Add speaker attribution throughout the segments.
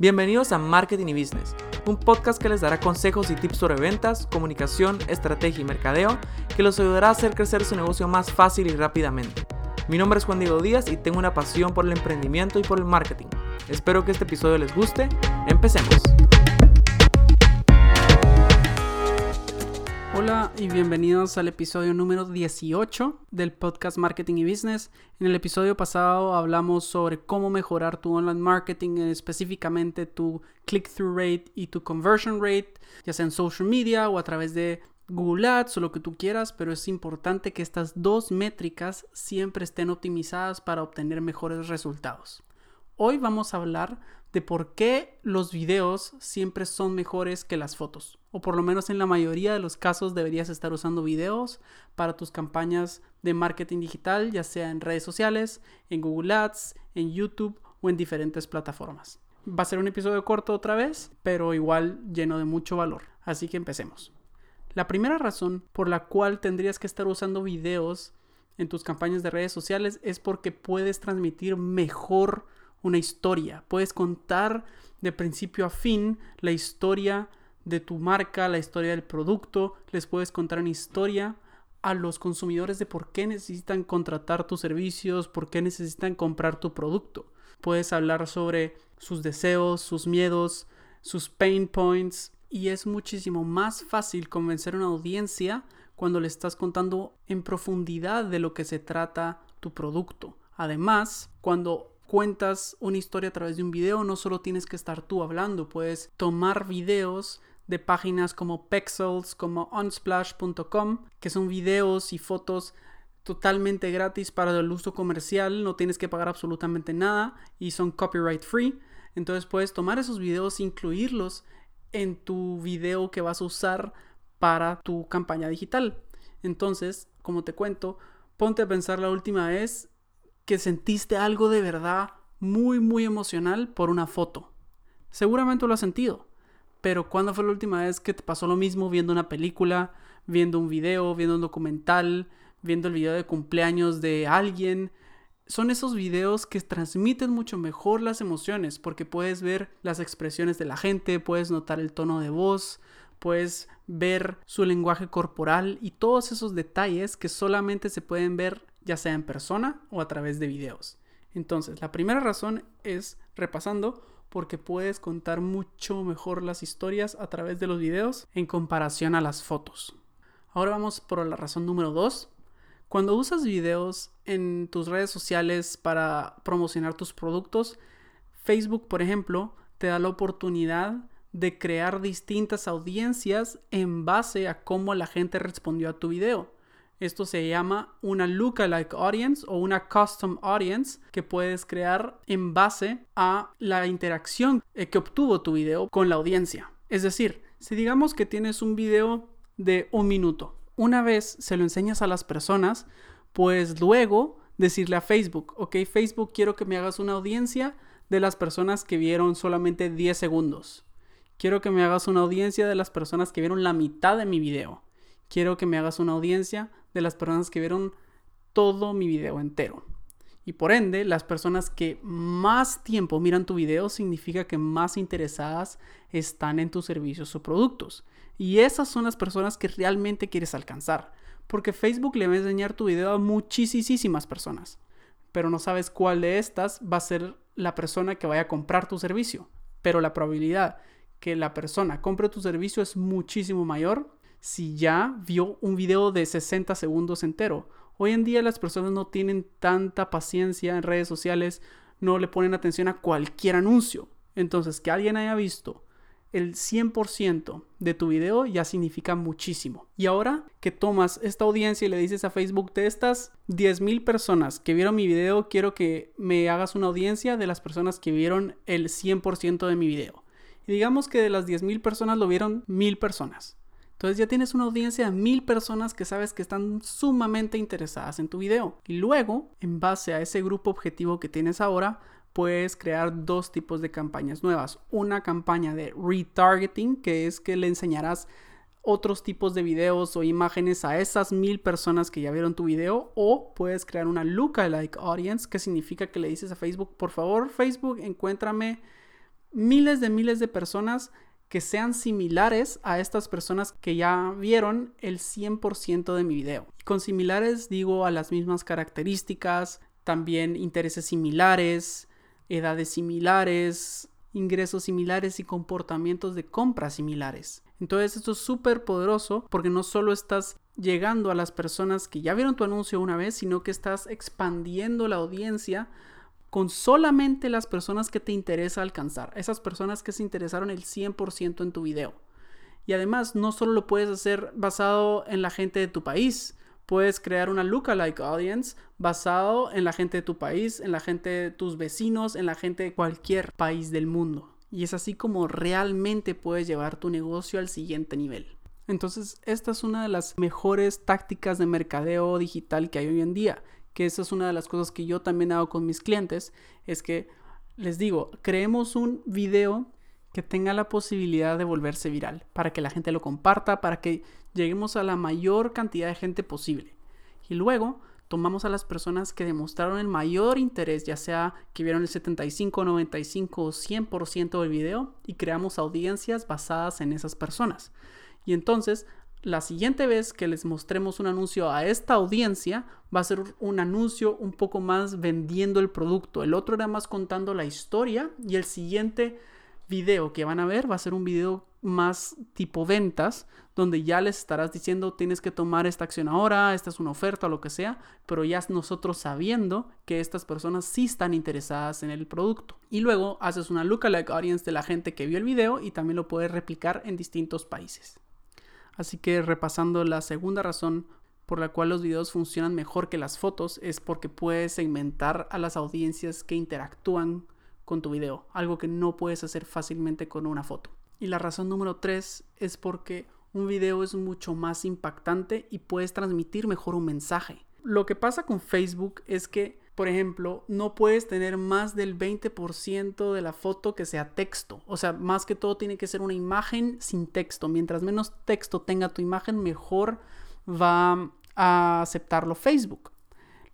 Speaker 1: Bienvenidos a Marketing y Business, un podcast que les dará consejos y tips sobre ventas, comunicación, estrategia y mercadeo que los ayudará a hacer crecer su negocio más fácil y rápidamente. Mi nombre es Juan Diego Díaz y tengo una pasión por el emprendimiento y por el marketing. Espero que este episodio les guste. Empecemos.
Speaker 2: Y bienvenidos al episodio número 18 del podcast Marketing y Business. En el episodio pasado hablamos sobre cómo mejorar tu online marketing, específicamente tu click-through rate y tu conversion rate, ya sea en social media o a través de Google Ads o lo que tú quieras, pero es importante que estas dos métricas siempre estén optimizadas para obtener mejores resultados. Hoy vamos a hablar de por qué los videos siempre son mejores que las fotos. O por lo menos en la mayoría de los casos deberías estar usando videos para tus campañas de marketing digital, ya sea en redes sociales, en Google Ads, en YouTube o en diferentes plataformas. Va a ser un episodio corto otra vez, pero igual lleno de mucho valor. Así que empecemos. La primera razón por la cual tendrías que estar usando videos en tus campañas de redes sociales es porque puedes transmitir mejor una historia. Puedes contar de principio a fin la historia de tu marca, la historia del producto. Les puedes contar una historia a los consumidores de por qué necesitan contratar tus servicios, por qué necesitan comprar tu producto. Puedes hablar sobre sus deseos, sus miedos, sus pain points y es muchísimo más fácil convencer a una audiencia cuando le estás contando en profundidad de lo que se trata tu producto. Además, cuando cuentas una historia a través de un video, no solo tienes que estar tú hablando, puedes tomar videos de páginas como Pexels, como unsplash.com, que son videos y fotos totalmente gratis para el uso comercial, no tienes que pagar absolutamente nada y son copyright free. Entonces puedes tomar esos videos e incluirlos en tu video que vas a usar para tu campaña digital. Entonces, como te cuento, ponte a pensar la última vez que sentiste algo de verdad muy, muy emocional por una foto. Seguramente lo has sentido, pero ¿cuándo fue la última vez que te pasó lo mismo viendo una película, viendo un video, viendo un documental, viendo el video de cumpleaños de alguien? Son esos videos que transmiten mucho mejor las emociones porque puedes ver las expresiones de la gente, puedes notar el tono de voz, puedes ver su lenguaje corporal y todos esos detalles que solamente se pueden ver ya sea en persona o a través de videos. Entonces, la primera razón es, repasando, porque puedes contar mucho mejor las historias a través de los videos en comparación a las fotos. Ahora vamos por la razón número 2. Cuando usas videos en tus redes sociales para promocionar tus productos, Facebook, por ejemplo, te da la oportunidad de crear distintas audiencias en base a cómo la gente respondió a tu video. Esto se llama una lookalike audience o una custom audience que puedes crear en base a la interacción eh, que obtuvo tu video con la audiencia. Es decir, si digamos que tienes un video de un minuto, una vez se lo enseñas a las personas, pues luego decirle a Facebook, ok Facebook, quiero que me hagas una audiencia de las personas que vieron solamente 10 segundos. Quiero que me hagas una audiencia de las personas que vieron la mitad de mi video. Quiero que me hagas una audiencia de las personas que vieron todo mi video entero. Y por ende, las personas que más tiempo miran tu video significa que más interesadas están en tus servicios o productos. Y esas son las personas que realmente quieres alcanzar. Porque Facebook le va a enseñar tu video a muchísimas personas. Pero no sabes cuál de estas va a ser la persona que vaya a comprar tu servicio. Pero la probabilidad que la persona compre tu servicio es muchísimo mayor si ya vio un video de 60 segundos entero. Hoy en día las personas no tienen tanta paciencia en redes sociales, no le ponen atención a cualquier anuncio. Entonces, que alguien haya visto el 100% de tu video ya significa muchísimo. Y ahora que tomas esta audiencia y le dices a Facebook, de estas 10.000 personas que vieron mi video, quiero que me hagas una audiencia de las personas que vieron el 100% de mi video. Y digamos que de las 10.000 personas lo vieron 1.000 personas. Entonces ya tienes una audiencia de mil personas que sabes que están sumamente interesadas en tu video. Y luego, en base a ese grupo objetivo que tienes ahora, puedes crear dos tipos de campañas nuevas. Una campaña de retargeting, que es que le enseñarás otros tipos de videos o imágenes a esas mil personas que ya vieron tu video o puedes crear una lookalike audience que significa que le dices a Facebook por favor Facebook encuéntrame miles de miles de personas que sean similares a estas personas que ya vieron el 100% de mi video. Con similares digo a las mismas características, también intereses similares, edades similares, ingresos similares y comportamientos de compra similares. Entonces esto es súper poderoso porque no solo estás llegando a las personas que ya vieron tu anuncio una vez, sino que estás expandiendo la audiencia con solamente las personas que te interesa alcanzar, esas personas que se interesaron el 100% en tu video. Y además, no solo lo puedes hacer basado en la gente de tu país, puedes crear una lookalike audience basado en la gente de tu país, en la gente de tus vecinos, en la gente de cualquier país del mundo. Y es así como realmente puedes llevar tu negocio al siguiente nivel. Entonces, esta es una de las mejores tácticas de mercadeo digital que hay hoy en día que esa es una de las cosas que yo también hago con mis clientes, es que les digo, creemos un video que tenga la posibilidad de volverse viral, para que la gente lo comparta, para que lleguemos a la mayor cantidad de gente posible. Y luego tomamos a las personas que demostraron el mayor interés, ya sea que vieron el 75, 95 o 100% del video, y creamos audiencias basadas en esas personas. Y entonces la siguiente vez que les mostremos un anuncio a esta audiencia, va a ser un anuncio un poco más vendiendo el producto. El otro era más contando la historia y el siguiente video que van a ver va a ser un video más tipo ventas, donde ya les estarás diciendo tienes que tomar esta acción ahora, esta es una oferta lo que sea, pero ya nosotros sabiendo que estas personas sí están interesadas en el producto. Y luego haces una lookalike audience de la gente que vio el video y también lo puedes replicar en distintos países. Así que repasando la segunda razón por la cual los videos funcionan mejor que las fotos es porque puedes segmentar a las audiencias que interactúan con tu video, algo que no puedes hacer fácilmente con una foto. Y la razón número tres es porque un video es mucho más impactante y puedes transmitir mejor un mensaje. Lo que pasa con Facebook es que por ejemplo, no puedes tener más del 20% de la foto que sea texto. O sea, más que todo tiene que ser una imagen sin texto. Mientras menos texto tenga tu imagen, mejor va a aceptarlo Facebook.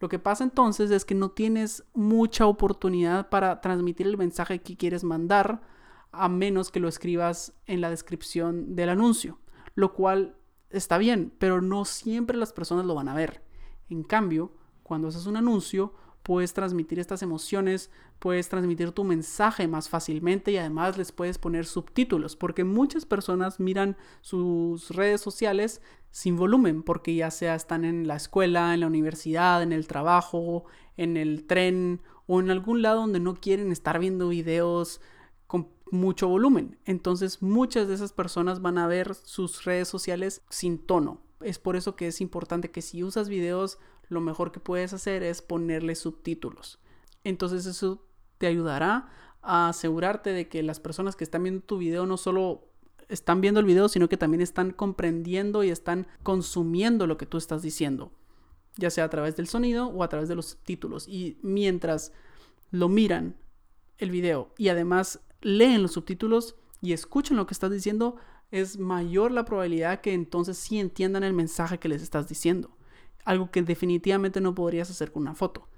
Speaker 2: Lo que pasa entonces es que no tienes mucha oportunidad para transmitir el mensaje que quieres mandar a menos que lo escribas en la descripción del anuncio, lo cual está bien, pero no siempre las personas lo van a ver. En cambio, cuando haces un anuncio, puedes transmitir estas emociones, puedes transmitir tu mensaje más fácilmente y además les puedes poner subtítulos, porque muchas personas miran sus redes sociales sin volumen, porque ya sea están en la escuela, en la universidad, en el trabajo, en el tren o en algún lado donde no quieren estar viendo videos con mucho volumen. Entonces muchas de esas personas van a ver sus redes sociales sin tono. Es por eso que es importante que si usas videos lo mejor que puedes hacer es ponerle subtítulos. Entonces eso te ayudará a asegurarte de que las personas que están viendo tu video no solo están viendo el video, sino que también están comprendiendo y están consumiendo lo que tú estás diciendo, ya sea a través del sonido o a través de los subtítulos. Y mientras lo miran el video y además leen los subtítulos y escuchan lo que estás diciendo, es mayor la probabilidad que entonces sí entiendan el mensaje que les estás diciendo algo que definitivamente no podrías hacer con una foto.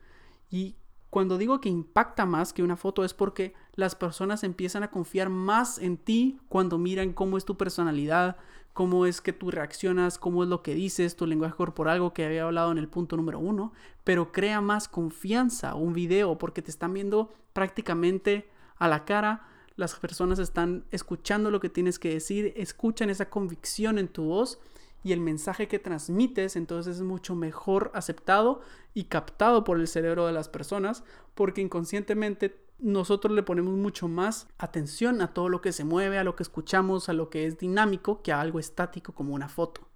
Speaker 2: Y cuando digo que impacta más que una foto es porque las personas empiezan a confiar más en ti cuando miran cómo es tu personalidad, cómo es que tú reaccionas, cómo es lo que dices, tu lenguaje corporal, algo que había hablado en el punto número uno, pero crea más confianza un video porque te están viendo prácticamente a la cara, las personas están escuchando lo que tienes que decir, escuchan esa convicción en tu voz y el mensaje que transmites entonces es mucho mejor aceptado y captado por el cerebro de las personas porque inconscientemente nosotros le ponemos mucho más atención a todo lo que se mueve, a lo que escuchamos, a lo que es dinámico que a algo estático como una foto.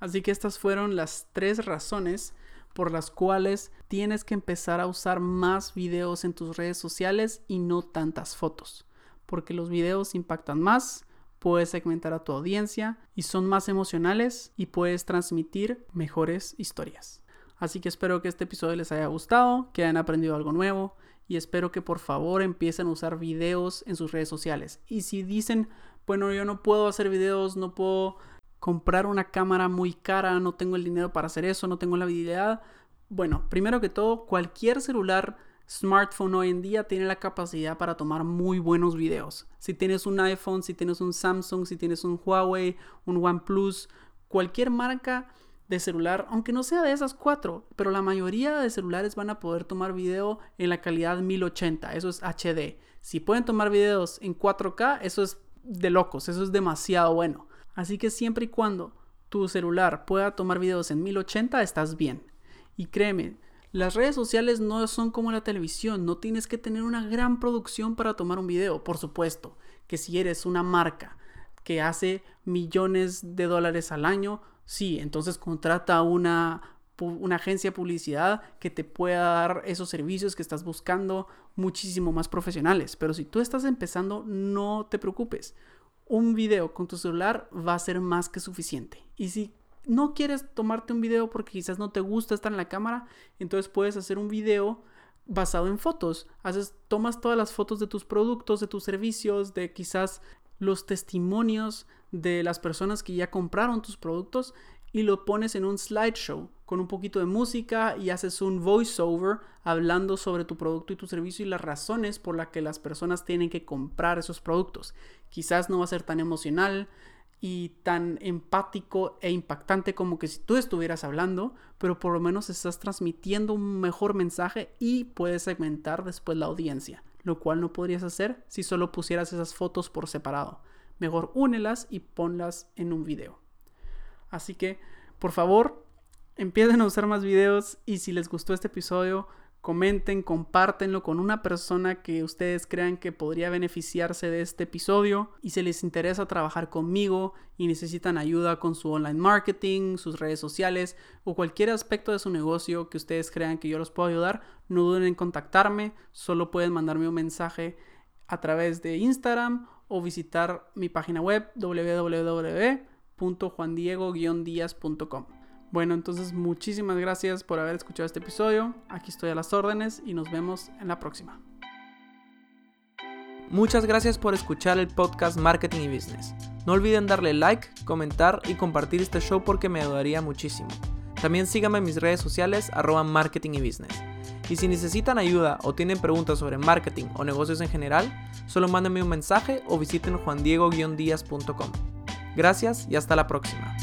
Speaker 2: Así que estas fueron las tres razones por las cuales tienes que empezar a usar más videos en tus redes sociales y no tantas fotos. Porque los videos impactan más, puedes segmentar a tu audiencia y son más emocionales y puedes transmitir mejores historias. Así que espero que este episodio les haya gustado, que hayan aprendido algo nuevo y espero que por favor empiecen a usar videos en sus redes sociales. Y si dicen, bueno, yo no puedo hacer videos, no puedo comprar una cámara muy cara, no tengo el dinero para hacer eso, no tengo la habilidad. Bueno, primero que todo, cualquier celular smartphone hoy en día tiene la capacidad para tomar muy buenos videos. Si tienes un iPhone, si tienes un Samsung, si tienes un Huawei, un OnePlus, cualquier marca de celular, aunque no sea de esas cuatro, pero la mayoría de celulares van a poder tomar video en la calidad 1080, eso es HD. Si pueden tomar videos en 4K, eso es de locos, eso es demasiado bueno. Así que siempre y cuando tu celular pueda tomar videos en 1080, estás bien. Y créeme, las redes sociales no son como la televisión, no tienes que tener una gran producción para tomar un video, por supuesto, que si eres una marca que hace millones de dólares al año, sí, entonces contrata una, una agencia de publicidad que te pueda dar esos servicios que estás buscando muchísimo más profesionales. Pero si tú estás empezando, no te preocupes. Un video con tu celular va a ser más que suficiente. Y si no quieres tomarte un video porque quizás no te gusta estar en la cámara, entonces puedes hacer un video basado en fotos. Haces, tomas todas las fotos de tus productos, de tus servicios, de quizás los testimonios de las personas que ya compraron tus productos y lo pones en un slideshow con un poquito de música y haces un voiceover hablando sobre tu producto y tu servicio y las razones por las que las personas tienen que comprar esos productos. Quizás no va a ser tan emocional, y tan empático e impactante como que si tú estuvieras hablando, pero por lo menos estás transmitiendo un mejor mensaje y puedes segmentar después la audiencia, lo cual no podrías hacer si solo pusieras esas fotos por separado. Mejor únelas y ponlas en un video. Así que, por favor, empiecen a usar más videos y si les gustó este episodio, comenten, compártenlo con una persona que ustedes crean que podría beneficiarse de este episodio y si les interesa trabajar conmigo y necesitan ayuda con su online marketing, sus redes sociales o cualquier aspecto de su negocio que ustedes crean que yo los puedo ayudar, no duden en contactarme, solo pueden mandarme un mensaje a través de Instagram o visitar mi página web www.juandiego-díaz.com. Bueno, entonces muchísimas gracias por haber escuchado este episodio. Aquí estoy a las órdenes y nos vemos en la próxima.
Speaker 1: Muchas gracias por escuchar el podcast Marketing y Business. No olviden darle like, comentar y compartir este show porque me ayudaría muchísimo. También síganme en mis redes sociales arroba marketing y business. Y si necesitan ayuda o tienen preguntas sobre marketing o negocios en general, solo mándenme un mensaje o visiten juandiego-díaz.com. Gracias y hasta la próxima.